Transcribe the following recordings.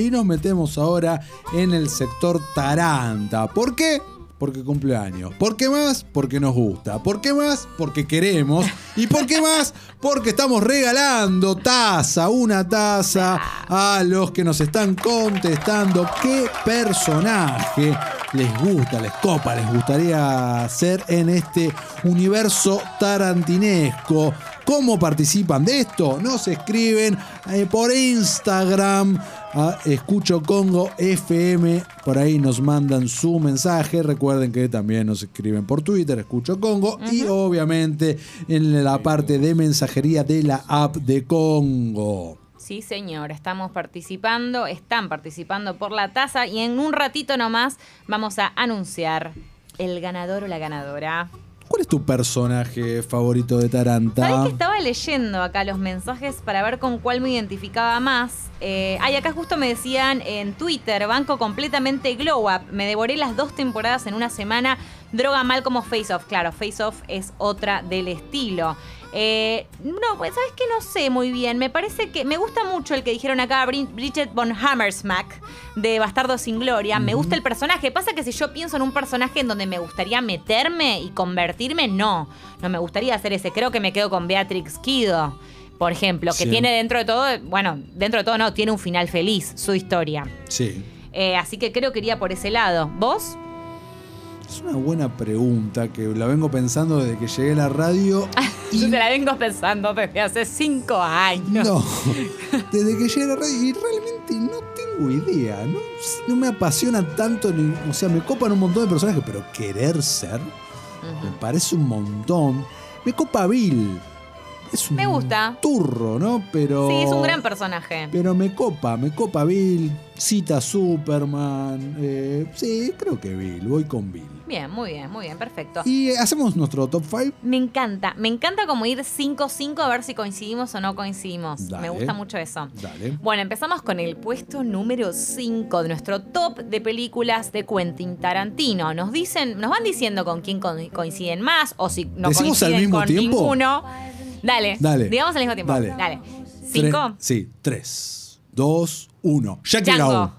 Y nos metemos ahora en el sector Taranta. ¿Por qué? Porque cumpleaños. ¿Por qué más? Porque nos gusta. ¿Por qué más? Porque queremos. ¿Y por qué más? Porque estamos regalando taza, una taza a los que nos están contestando qué personaje les gusta, les copa, les gustaría ser en este universo tarantinesco. ¿Cómo participan de esto? Nos escriben eh, por Instagram a Escucho Congo FM. Por ahí nos mandan su mensaje. Recuerden que también nos escriben por Twitter, Escucho Congo. Y obviamente en la parte de mensajería de la app de Congo. Sí, señor, estamos participando, están participando por la taza y en un ratito nomás vamos a anunciar el ganador o la ganadora. ¿Cuál es tu personaje favorito de Taranta? ¿Sabes que estaba leyendo acá los mensajes para ver con cuál me identificaba más? Eh, ay, acá justo me decían en Twitter, banco completamente Glow Up. Me devoré las dos temporadas en una semana. Droga mal como Face Off. Claro, Face Off es otra del estilo. Eh, no, pues sabes que no sé muy bien. Me parece que me gusta mucho el que dijeron acá Bridget von Hammersmack de Bastardo sin Gloria. Me gusta el personaje. Pasa que si yo pienso en un personaje en donde me gustaría meterme y convertirme, no. No me gustaría hacer ese. Creo que me quedo con Beatrix Kido. Por ejemplo, que Sí. tiene dentro de todo, bueno, dentro de todo no, tiene un final feliz, su historia. Sí. Eh, así que creo que iría por ese lado. ¿Vos? Es una buena pregunta que la vengo pensando desde que llegué a la radio. y Yo te la vengo pensando desde hace cinco años. no, desde que llegué a la radio y realmente no tengo idea. No, no me apasiona tanto, ni- o sea, me copan un montón de personajes, pero querer ser me parece un montón. Me copa Bill. Es un Me gusta. turro, ¿no? Pero. Sí, es un gran personaje. Pero me copa, me copa Bill, cita Superman. eh, sí, creo que Bill, voy con Bill. Bien, muy bien, muy bien, perfecto. Y eh, hacemos nuestro top 5. Me encanta, me encanta como ir 5-5 a ver si coincidimos o no coincidimos. Dale. Me gusta mucho eso. Dale. Bueno, empezamos con el puesto número 5 de nuestro top de películas de Quentin Tarantino. Nos dicen, nos van diciendo con quién co- coinciden más o si no ¿Decimos al coinciden mismo con tiempo? ninguno. Dale, Dale. digamos al mismo tiempo. Dale. Dale. ¿Cinco? Sí, 3, 2, 1. Jackie. Brown.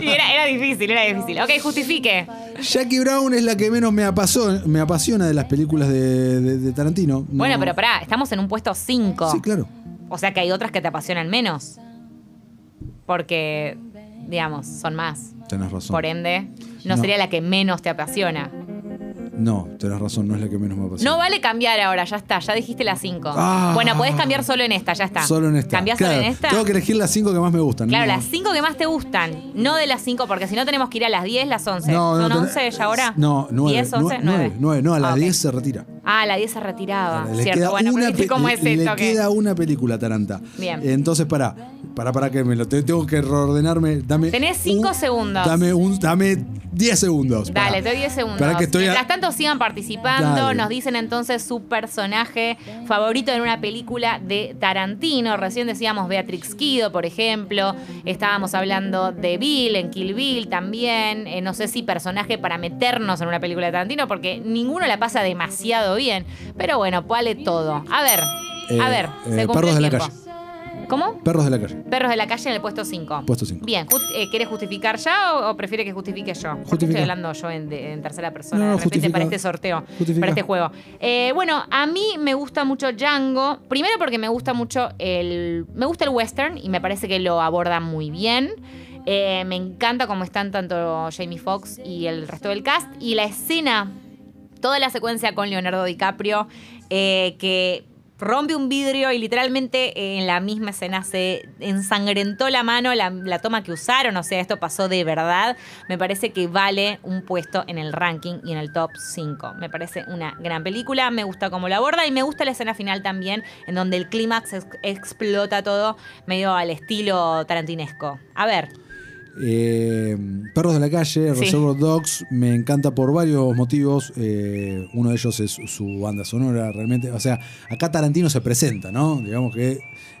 Y era, era difícil, era difícil. Ok, justifique. Jackie Brown es la que menos me apasiona, me apasiona de las películas de, de- de Tarantino. No- Bueno, pero pará, estamos en un puesto 5. Sí, claro. O sea que hay otras que te apasionan menos. Porque, digamos, son más. Tenés razón. Por ende, no, No. sería la que menos te apasiona. No, tenés razón, no es la que menos me apasiona. No vale cambiar ahora, ya está, ya dijiste las 5. Ah. bueno, podés cambiar solo en esta, ya está. Solo en esta. ¿Cambiás Claro, solo en esta? Tengo que elegir las 5 que más me gustan. Claro, no. las 5 que más te gustan, no de las 5, porque si no tenemos que ir a las 10, las 11. No, no, ¿Son tenés- 11 ya ahora? No, 9. 10, 11, 9. 9, no, a las Ah, ok. 10 se retira. Ah, la 10 se retiraba. Le Cierto, queda bueno, una pero ¿viste pe- cómo le- es esto? Le que- queda una película, Taranta. Bien. Entonces, pará. Pará, pará, que me lo te- tengo que reordenarme. Dame. Tenés cinco un- segundos. Dame, un, dame 10 segundos. pará. Dale, te doy 10 segundos. Pará que estoy a- Mientras tanto sigan participando, Dale. nos dicen entonces su personaje favorito en una película de Tarantino. Recién decíamos Beatrix Kido, por ejemplo. Estábamos hablando de Bill en Kill Bill también. Eh, no sé si personaje para meternos en una película de Tarantino, porque ninguno la pasa demasiado bien. Pero bueno, vale todo. A ver, Eh, a ver, eh, se cumplió Perros el de la tiempo. calle. ¿Cómo? Perros de la calle. Perros de la calle en el puesto 5. Puesto 5. Bien, just- eh, ¿quieres justificar ya o, o prefiere que justifique yo? Estoy hablando yo en, de- en tercera persona, No, no, de repente justifica. para este sorteo, Justifica. para este juego. Eh, bueno, a mí me gusta mucho Django. Primero porque me gusta mucho el. Me gusta el western y me parece que lo aborda muy bien. Eh, me encanta cómo están tanto Jamie Foxx y el resto del cast. Y la escena, toda la secuencia con Leonardo DiCaprio, eh, que rompe un vidrio y literalmente eh, en la misma escena se ensangrentó la mano, la, la toma que usaron, o sea, esto pasó de verdad. Me parece que vale un puesto en el ranking y en el top 5. Me parece una gran película, me gusta cómo la aborda y me gusta la escena final también, en donde el clímax ex- explota todo medio al estilo tarantinesco. A ver, Eh, Perros de la calle, Sí. Reservoir Dogs, me encanta por varios motivos. Eh, uno de ellos es su banda sonora, realmente. O sea, acá Tarantino se presenta, ¿no? Digamos que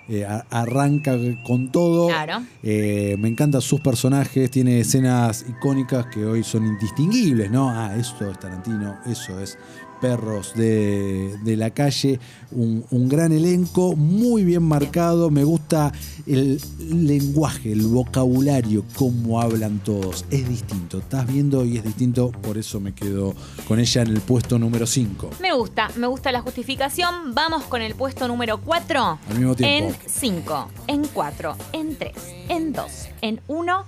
eh, arranca con todo. Claro. Me encantan sus personajes, tiene escenas icónicas que hoy son indistinguibles, ¿no? Ah, esto es Tarantino, eso es Perros de, de la calle, un, un gran elenco, muy bien marcado, me gusta el lenguaje, el vocabulario, cómo hablan todos, es distinto, estás viendo y es distinto, por eso me quedo con ella en el puesto número 5. Me gusta, me gusta la justificación. Vamos con el puesto número 4. Al mismo tiempo. En 5, en 4, en 3, en 2, en 1.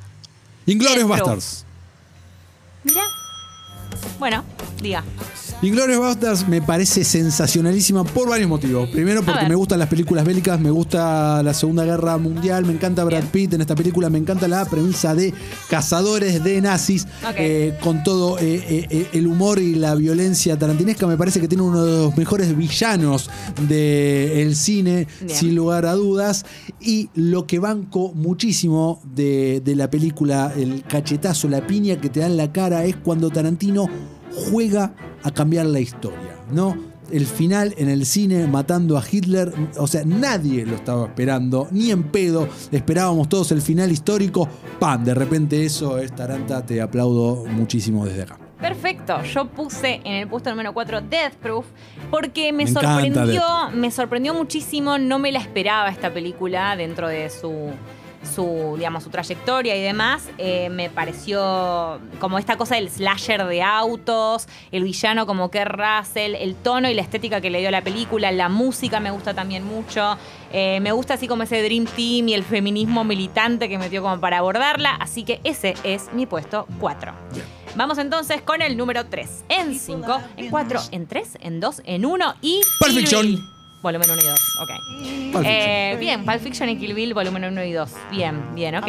Inglorious. Bastards. Mira. Bueno, diga. Inglorious Bastards me parece sensacionalísima por varios motivos. Primero porque me gustan las películas bélicas, me gusta la Segunda Guerra Mundial, me encanta Brad. Pitt en esta película, me encanta la premisa de cazadores de nazis, eh, con todo eh, eh, el humor y la violencia tarantinesca. Me parece que tiene uno de los mejores villanos del cine, Bien. sin lugar a dudas. Y lo que banco muchísimo de, de la película, el cachetazo, la piña que te da en la cara, es cuando Tarantino juega a cambiar la historia, ¿no? El final en el cine matando a Hitler, o sea, nadie lo estaba esperando, ni en pedo, esperábamos todos el final histórico, ¡pam! De repente eso es Taranta, te aplaudo muchísimo desde acá. Perfecto, yo puse en el puesto número 4 Death Proof porque me, Me sorprendió, me sorprendió muchísimo, no me la esperaba esta película dentro de su su, digamos, su trayectoria y demás, eh, me pareció como esta cosa del slasher de autos, el villano como que Russell, el tono y la estética que le dio a la película, la música me gusta también mucho, eh, me gusta así como ese Dream Team y el feminismo militante que metió como para abordarla, así que ese es mi puesto 4. Vamos entonces con el número 3. En 5, en 4, en 3, en 2, en 1 y. Bill. Volumen 1 y 2, ok. Eh, bien, Pulp Fiction y Kill Bill, volumen 1 y 2. Bien, bien, ok.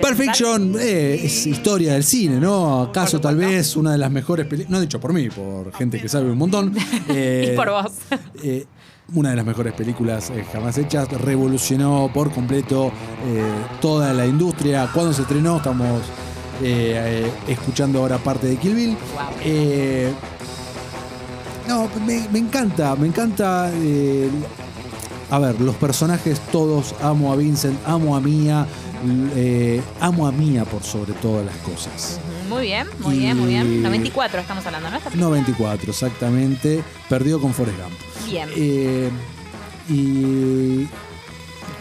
Pulp Fiction eh, es historia del cine, ¿no? ¿Acaso tal vez una de las mejores películas? No dicho por mí, por gente que sabe un montón. eh, Y por vos. eh, una de las mejores películas eh, jamás hechas, revolucionó por completo eh, toda la industria. Cuando se estrenó, estamos eh, eh, escuchando ahora parte de Kill Bill. Wow. No, me, me encanta, me encanta. eh, a ver, los personajes todos, amo a Vincent, amo a Mia, eh, amo a Mia por sobre todas las cosas. Muy bien, muy bien, muy bien. 94 estamos hablando, ¿no? Esta película. 94, exactamente. Perdió con Forrest Gump. Bien. Eh, y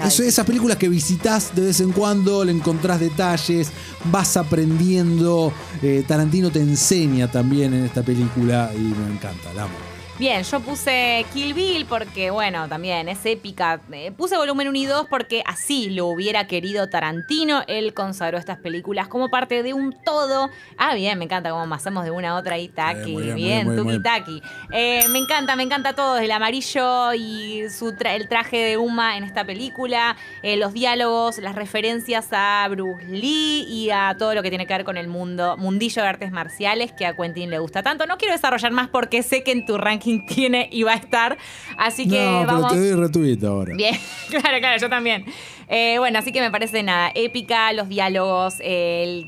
Eso, esas películas que visitas de vez en cuando, le encontrás detalles, vas aprendiendo. eh, Tarantino te enseña también en esta película y me encanta, la amo. Bien, yo puse Kill Bill porque, bueno, también es épica. Eh, puse volumen 1 y 2 porque así lo hubiera querido Tarantino. Él consagró estas películas como parte de un todo. Ah, bien, me encanta cómo pasamos de una a otra y taqui. Eh, bien, bien, muy bien, muy tuki bien. taqui. Eh, me encanta, me encanta todo. El amarillo y su tra- el traje de Uma en esta película. eh, los diálogos, las referencias a Bruce Lee y a todo lo que tiene que ver con el mundo, mundillo de artes marciales que a Quentin le gusta tanto. No quiero desarrollar más porque sé que en tu ranking tiene y va a estar. Así que no, vamos. pero te doy retweet ahora. Bien, claro, claro, yo también. Eh, bueno, así que me parece nada, épica, los diálogos, el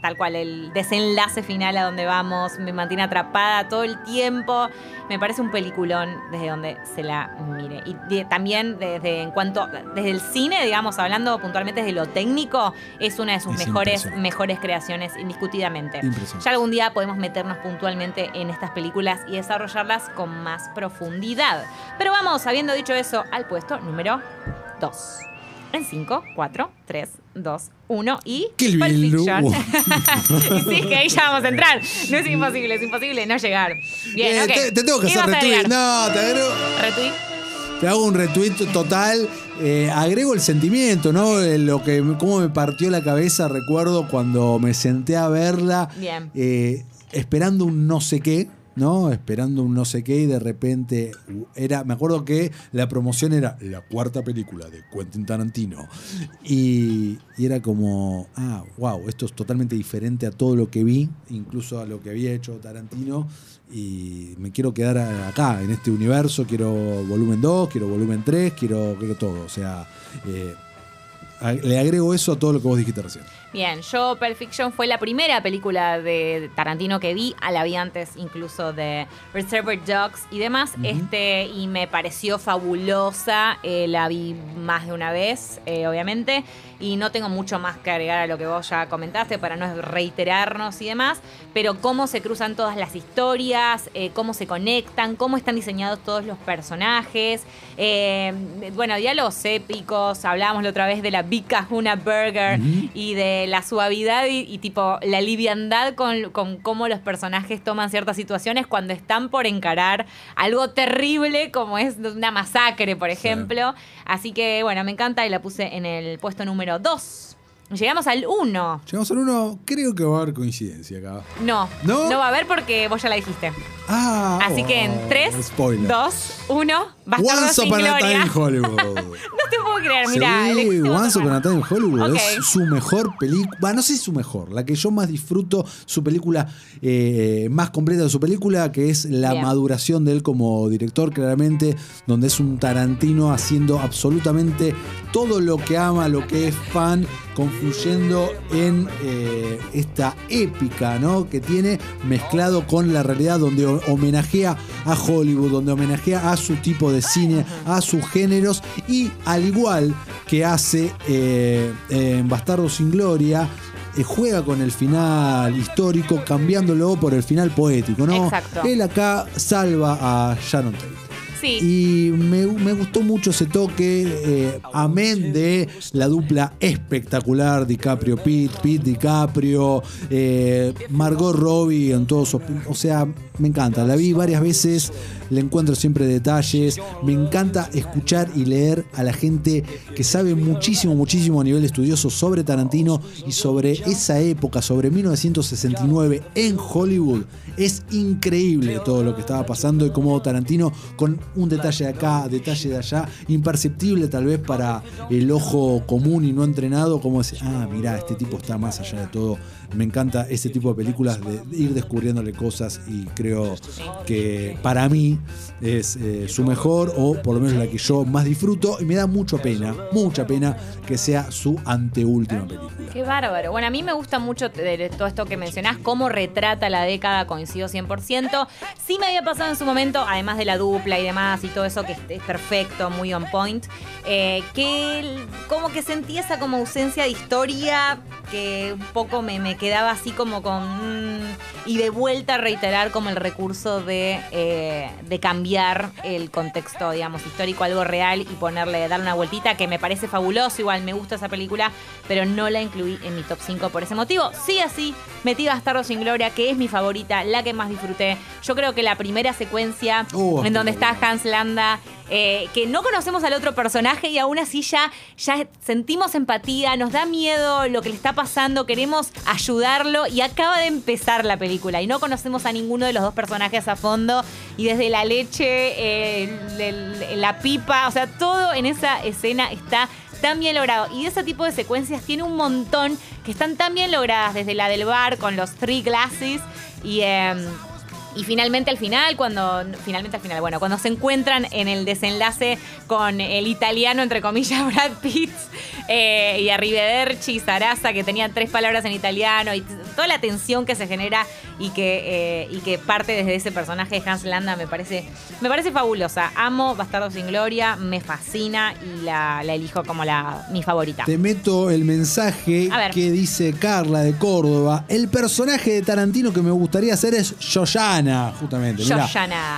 tal cual, el desenlace final a donde vamos, me mantiene atrapada todo el tiempo. Me parece un peliculón desde donde se la mire. Y de- también desde en cuanto, desde el cine, digamos, hablando puntualmente desde lo técnico, es una de sus Es mejores, mejores creaciones, indiscutidamente. Ya algún día podemos meternos puntualmente en estas películas y desarrollarlas con más profundidad. Pero vamos, habiendo dicho eso, al puesto número 2. En 5, 4, 3, 2, 1 y. Kill Pulp Bill. Fiction. Y sí, que ahí ya vamos a entrar. No es imposible, es imposible no llegar. Bien, Eh, ok. te, te tengo que ¿Qué hacer retweet. No, te agrego. Retweet. Te hago un retweet total. eh, agrego el sentimiento, ¿no? Lo que, cómo me partió la cabeza, recuerdo cuando me senté a verla. Bien. eh, esperando un no sé qué, ¿no? Esperando un no sé qué y de repente era, me acuerdo que la promoción era la cuarta película de Quentin Tarantino y, era como, ah, wow, esto es totalmente diferente a todo lo que vi, incluso a lo que había hecho Tarantino y me quiero quedar acá, en este universo, quiero volumen 2, quiero volumen 3, quiero, quiero todo, o sea... eh, le agrego eso a todo lo que vos dijiste recién. Bien, yo Pulp Fiction fue la primera película de Tarantino que vi, a la vi antes incluso de Reservoir Dogs y demás, este y me pareció fabulosa, eh, la vi más de una vez, eh, obviamente, y no tengo mucho más que agregar a lo que vos ya comentaste para no reiterarnos y demás, pero cómo se cruzan todas las historias, eh, cómo se conectan, cómo están diseñados todos los personajes, bueno, diálogos épicos, hablábamos la otra vez de la Big Kahuna Burger y de la suavidad y, y tipo la liviandad con, con cómo los personajes toman ciertas situaciones cuando están por encarar algo terrible como es una masacre, por ejemplo. Así que bueno, me encanta y la puse en el puesto número 2. Llegamos al 1. Llegamos al uno, creo que va a haber coincidencia acá. No, ¿No? no va a haber porque vos ya la dijiste. Ah, Así que en oh, 3, spoiler. 2, 1, Bastardo Once Upon a Gloria. Time in Hollywood. No te puedo creer, mira. sí, Once Upon a Time in Hollywood es su mejor película. No sé si su mejor, la que yo más disfruto, su película eh, más completa de su película, que es la Bien. maduración de él como director, claramente, donde es un Tarantino haciendo absolutamente todo lo que ama, lo que es fan, confluyendo en eh, esta épica ¿no? que tiene mezclado con la realidad, donde ho- homenajea a Hollywood, donde homenajea a su tipo de cine, a sus géneros y al igual que hace eh, en Bastardo sin Gloria, eh, juega con el final histórico cambiándolo por el final poético, ¿no? Exacto. Él acá salva a Sharon Tate. Y me, me gustó mucho ese toque, eh, amén de la dupla espectacular DiCaprio-Pitt, Pitt-DiCaprio, eh, Margot Robbie en todos sus... O sea, me encanta, la vi varias veces, le encuentro siempre detalles, me encanta escuchar y leer a la gente que sabe muchísimo, muchísimo a nivel estudioso sobre Tarantino y sobre esa época, sobre 1969 en Hollywood. Es increíble todo lo que estaba pasando y cómo Tarantino con un detalle de acá, detalle de allá, imperceptible tal vez para el ojo común y no entrenado, como decir, ah, mirá, este tipo está más allá de todo. Me encanta ese tipo de películas de ir descubriéndole cosas y creo que para mí es eh, su mejor o por lo menos la que yo más disfruto y me da mucha pena, mucha pena que sea su anteúltima película. Qué bárbaro. Bueno, a mí me gusta mucho de todo esto que mencionás, cómo retrata la década, coincido 100%. Sí me había pasado en su momento, además de la dupla y demás y todo eso que es- perfecto, muy on point, eh, que como que sentí esa como ausencia de historia que un poco me, me quedaba así como con... mm, y de vuelta a reiterar como el recurso de, eh, de cambiar el contexto, digamos, histórico, algo real y ponerle, darle una vueltita que me parece fabuloso, igual me gusta esa película, pero no la incluí en mi top 5 por ese motivo. Sí, así, metí Bastardo sin Gloria, que es mi favorita, la que más disfruté. Yo creo que la primera secuencia Oh, en donde está. Hans eh, que no conocemos al otro personaje y aún así ya, ya sentimos empatía, nos da miedo lo que le está pasando, queremos ayudarlo y acaba de empezar la película y no conocemos a ninguno de los dos personajes a fondo y desde la leche, eh, la pipa, o sea, todo en esa escena está tan bien logrado. Y ese tipo de secuencias tiene un montón que están tan bien logradas, desde la del bar con los three glasses y... em, y finalmente al final, cuando. Finalmente al final, bueno, cuando se encuentran en el desenlace con el italiano, entre comillas, Brad Pitt, eh, y Arrivederci y Sarasa, que tenían tres palabras en italiano, y toda la tensión que se genera y que, eh, y que parte desde ese personaje de Hans Landa me parece, me parece fabulosa. Amo Bastardo sin Gloria, me fascina y la, la elijo como la, mi favorita. Te meto el mensaje que dice Carla de Córdoba. El personaje de Tarantino que me gustaría hacer es Justamente. mirá.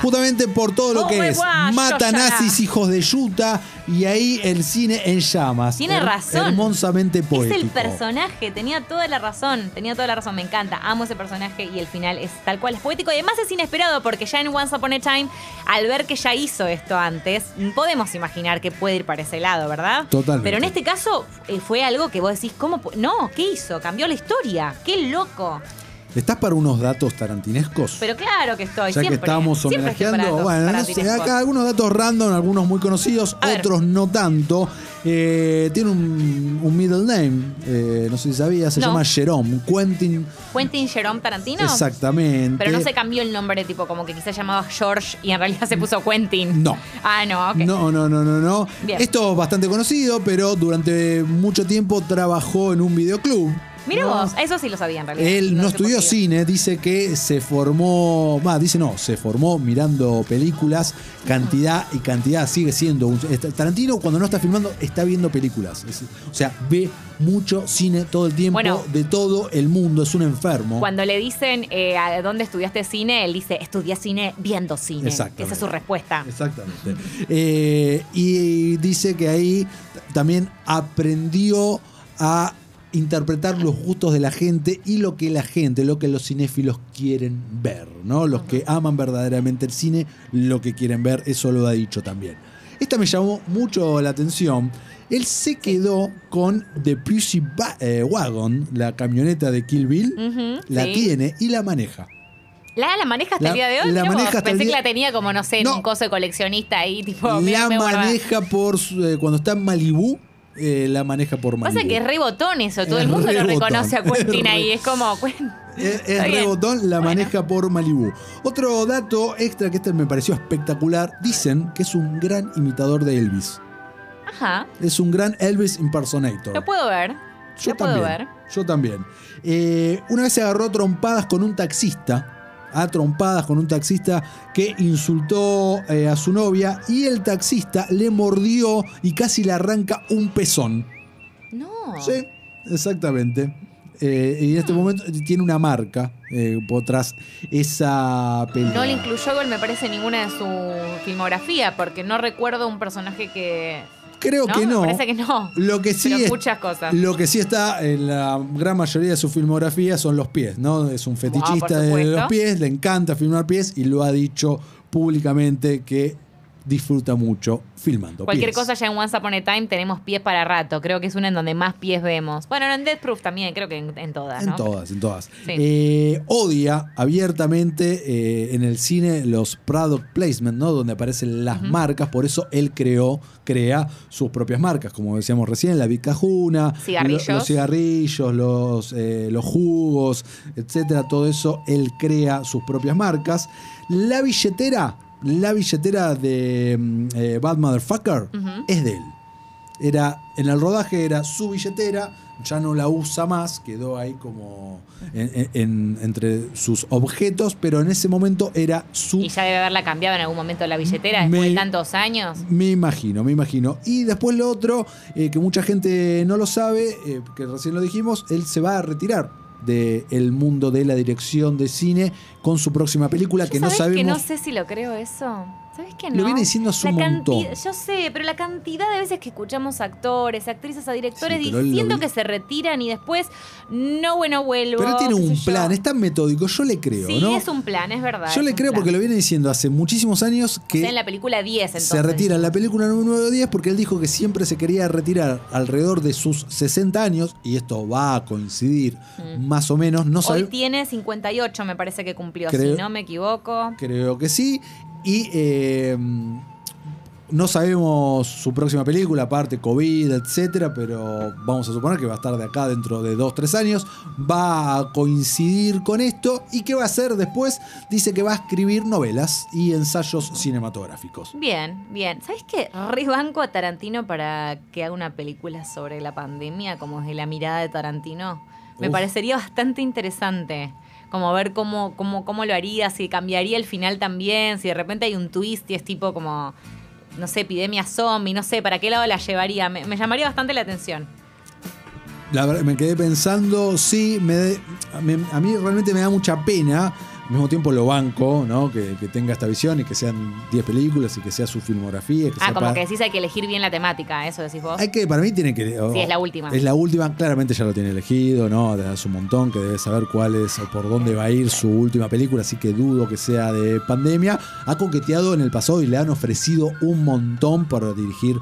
Justamente por todo lo Oh, que es. gosh, Mata nazis, hijos de Yuta. Y ahí el cine en llamas. Tiene Her- razón. Hermosamente poético. Es el personaje, tenía toda la razón, tenía toda la razón, me encanta, amo ese personaje y el final es tal cual, es poético y además es inesperado porque ya en Once Upon a Time, al ver que ya hizo esto antes, podemos imaginar que puede ir para ese lado, ¿verdad? Totalmente. Pero en este caso eh, fue algo que vos decís, ¿cómo? No, ¿qué hizo? Cambió la historia, qué loco. ¿Estás para unos datos tarantinescos? Pero claro que estoy. ya que estamos homenajeando, bueno, no sé, tarantinescos. acá algunos datos random, algunos muy conocidos, A ver. otros no tanto. Eh, tiene un, un middle name, eh, no sé si sabías, se No. llama Jerome, Quentin. Quentin Jerome Tarantino. Exactamente. Pero no se cambió el nombre, tipo como que quizás llamaba George y en realidad se puso Quentin. No. Ah, no, ok. No, no, no, no, no. Bien. Esto es bastante conocido, pero durante mucho tiempo trabajó en un videoclub. Mira ¿no? vos, eso sí lo sabía en realidad. Él no estudió cine, dice que se formó, va, dice no, se formó mirando películas, cantidad y cantidad sigue siendo. un- Tarantino cuando no está filmando está viendo películas, Es- o sea, ve mucho cine todo el tiempo Bueno. de todo el mundo, es un enfermo. Cuando le dicen eh, a dónde estudiaste cine, él dice, estudié cine viendo cine. Exactamente. Esa es su respuesta. Exactamente. Eh, y dice que ahí también aprendió a interpretar los gustos de la gente y lo que la gente, lo que los cinéfilos quieren ver, ¿no? Los que aman verdaderamente el cine, lo que quieren ver, eso lo ha dicho también. Esta me llamó mucho la atención. Él se quedó con The Pussy eh, Wagon, la camioneta de Kill Bill, la sí. tiene y la maneja. ¿La, la maneja hasta La- el día de hoy? la maneja hasta el Pensé día- que la tenía como, no sé, en No. un coso de coleccionista ahí, tipo... la mira, me guarda. maneja por su- eh, cuando está en Malibú, eh, la maneja por Malibú. Pasa que es re botón eso, todo Es el mundo lo botón. reconoce a Quentin ahí, es como... Es, es rebotón, la Bueno. maneja por Malibú. Otro dato extra que este me pareció espectacular, dicen que es un gran imitador de Elvis. Ajá, Es un gran Elvis impersonator. lo puedo ver. Yo lo puedo también. ver. Yo también. Eh, una vez se agarró trompadas con un taxista. A trompadas con un taxista que insultó eh, a su novia y el taxista le mordió y casi le arranca un pezón. No. Sí, exactamente. Eh, y en este momento tiene una marca eh, por tras esa pelea. No le incluyó, me parece, ninguna de su filmografía, porque no recuerdo un personaje que... Creo ¿no? que no. Me parece que no. Lo que sí Pero es- muchas cosas. Lo que sí está en la gran mayoría de su filmografía son los pies, ¿no? Es un fetichista de los pies, le encanta filmar pies y lo ha dicho públicamente que disfruta mucho filmando Cualquier pies. cosa ya en Once Upon a Time tenemos pies para rato. Creo que es una en donde más pies vemos. Bueno, en Death Proof también, creo que en, en todas, En ¿no? todas, en todas. Sí. Eh, odia abiertamente eh, en el cine los product placement, ¿no? Donde aparecen las marcas, por eso él creó, crea sus propias marcas, como decíamos recién, la Vicajuna, Cigarrillos. lo- los cigarrillos, los, eh, los jugos, etcétera, todo eso, él crea sus propias marcas. La billetera, la billetera de mm, eh, Bad Motherfucker es de él. Era, en el rodaje era su billetera, ya no la usa más, quedó ahí como en- en- en- entre sus objetos, pero en ese momento era su... Y ya debe haberla cambiado en algún momento la billetera después Me- de tantos años. Me imagino, me imagino. Y después lo otro, eh, que mucha gente no lo sabe, eh, que recién lo dijimos, él se va a retirar del mundo de la dirección de cine con su próxima película, que no ¿Sabés sabemos... que no sé si lo creo eso? ¿Sabes que no? Lo viene diciendo hace un montón. Yo sé, pero la cantidad de veces que escuchamos actores, actrices a directores Sí, diciendo que se retiran y después no, bueno, vuelvo. Pero tiene qué un sé yo. plan, es tan metódico, yo le creo, Sí, ¿no? es un plan, es verdad. Yo es le creo plan. porque lo viene diciendo hace muchísimos años O que sea, en la película 10, entonces. se retira en la película número 10 porque él dijo que siempre se quería retirar alrededor de sus 60 años y esto va a coincidir Mm. más o menos, no Hoy sabe, tiene 58, me parece que cumplió, Creo- si no me equivoco. creo que sí y eh, no sabemos su próxima película, aparte COVID, etcétera, pero vamos a suponer que va a estar de acá dentro de 2 3 años, va a coincidir con esto y qué va a hacer después, dice que va a escribir novelas y ensayos cinematográficos. Bien, bien. ¿Sabes qué? Re banco a Tarantino para que haga una película sobre la pandemia, como desde la mirada de Tarantino. Me Uf. parecería bastante interesante. Como ver cómo, cómo, cómo lo haría, si cambiaría el final también, si de repente hay un twist y es tipo como, no sé, epidemia zombie, no sé, ¿para qué lado la llevaría? Me, me llamaría bastante la atención. La verdad, me quedé pensando, sí, me mí, a mí realmente me da mucha pena. Mismo tiempo lo banco, ¿no? Que, que tenga esta visión y que sean 10 películas y que sea su filmografía. que Ah, sea como que decís hay que elegir bien la temática, eso decís vos. Hay que, para mí tiene que. Sí, es la última. Es la última, claramente ya lo tiene elegido, ¿no? Hace un montón, que debe saber cuál es o por dónde va a ir su última película, así que dudo que sea de pandemia. Ha coqueteado en el pasado y le han ofrecido un montón para dirigir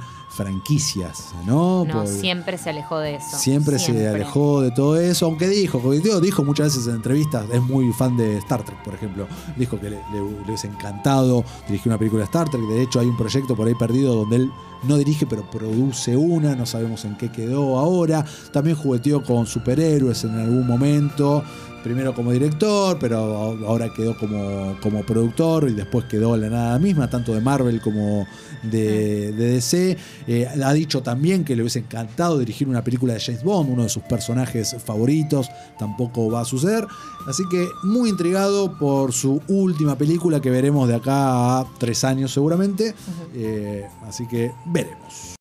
franquicias, ¿no? No, Por- siempre se alejó de eso. Siempre, se alejó de todo eso, aunque dijo, digo, dijo muchas veces en entrevistas, es muy fan de Star Trek, por ejemplo. Dijo que le, le- le hubiese encantado dirigir una película de Star Trek. De hecho, hay un proyecto por ahí perdido donde él no dirige, pero produce una, no sabemos en qué quedó ahora. También jugueteó con superhéroes en algún momento. Primero como director, pero ahora quedó como, como productor y después quedó la nada misma, tanto de Marvel como de, de DC. Eh, ha dicho también que le hubiese encantado dirigir una película de James Bond, uno de sus personajes favoritos. Tampoco va a suceder. Así que muy intrigado por su última película que veremos de acá a tres años seguramente. Eh, así que veremos.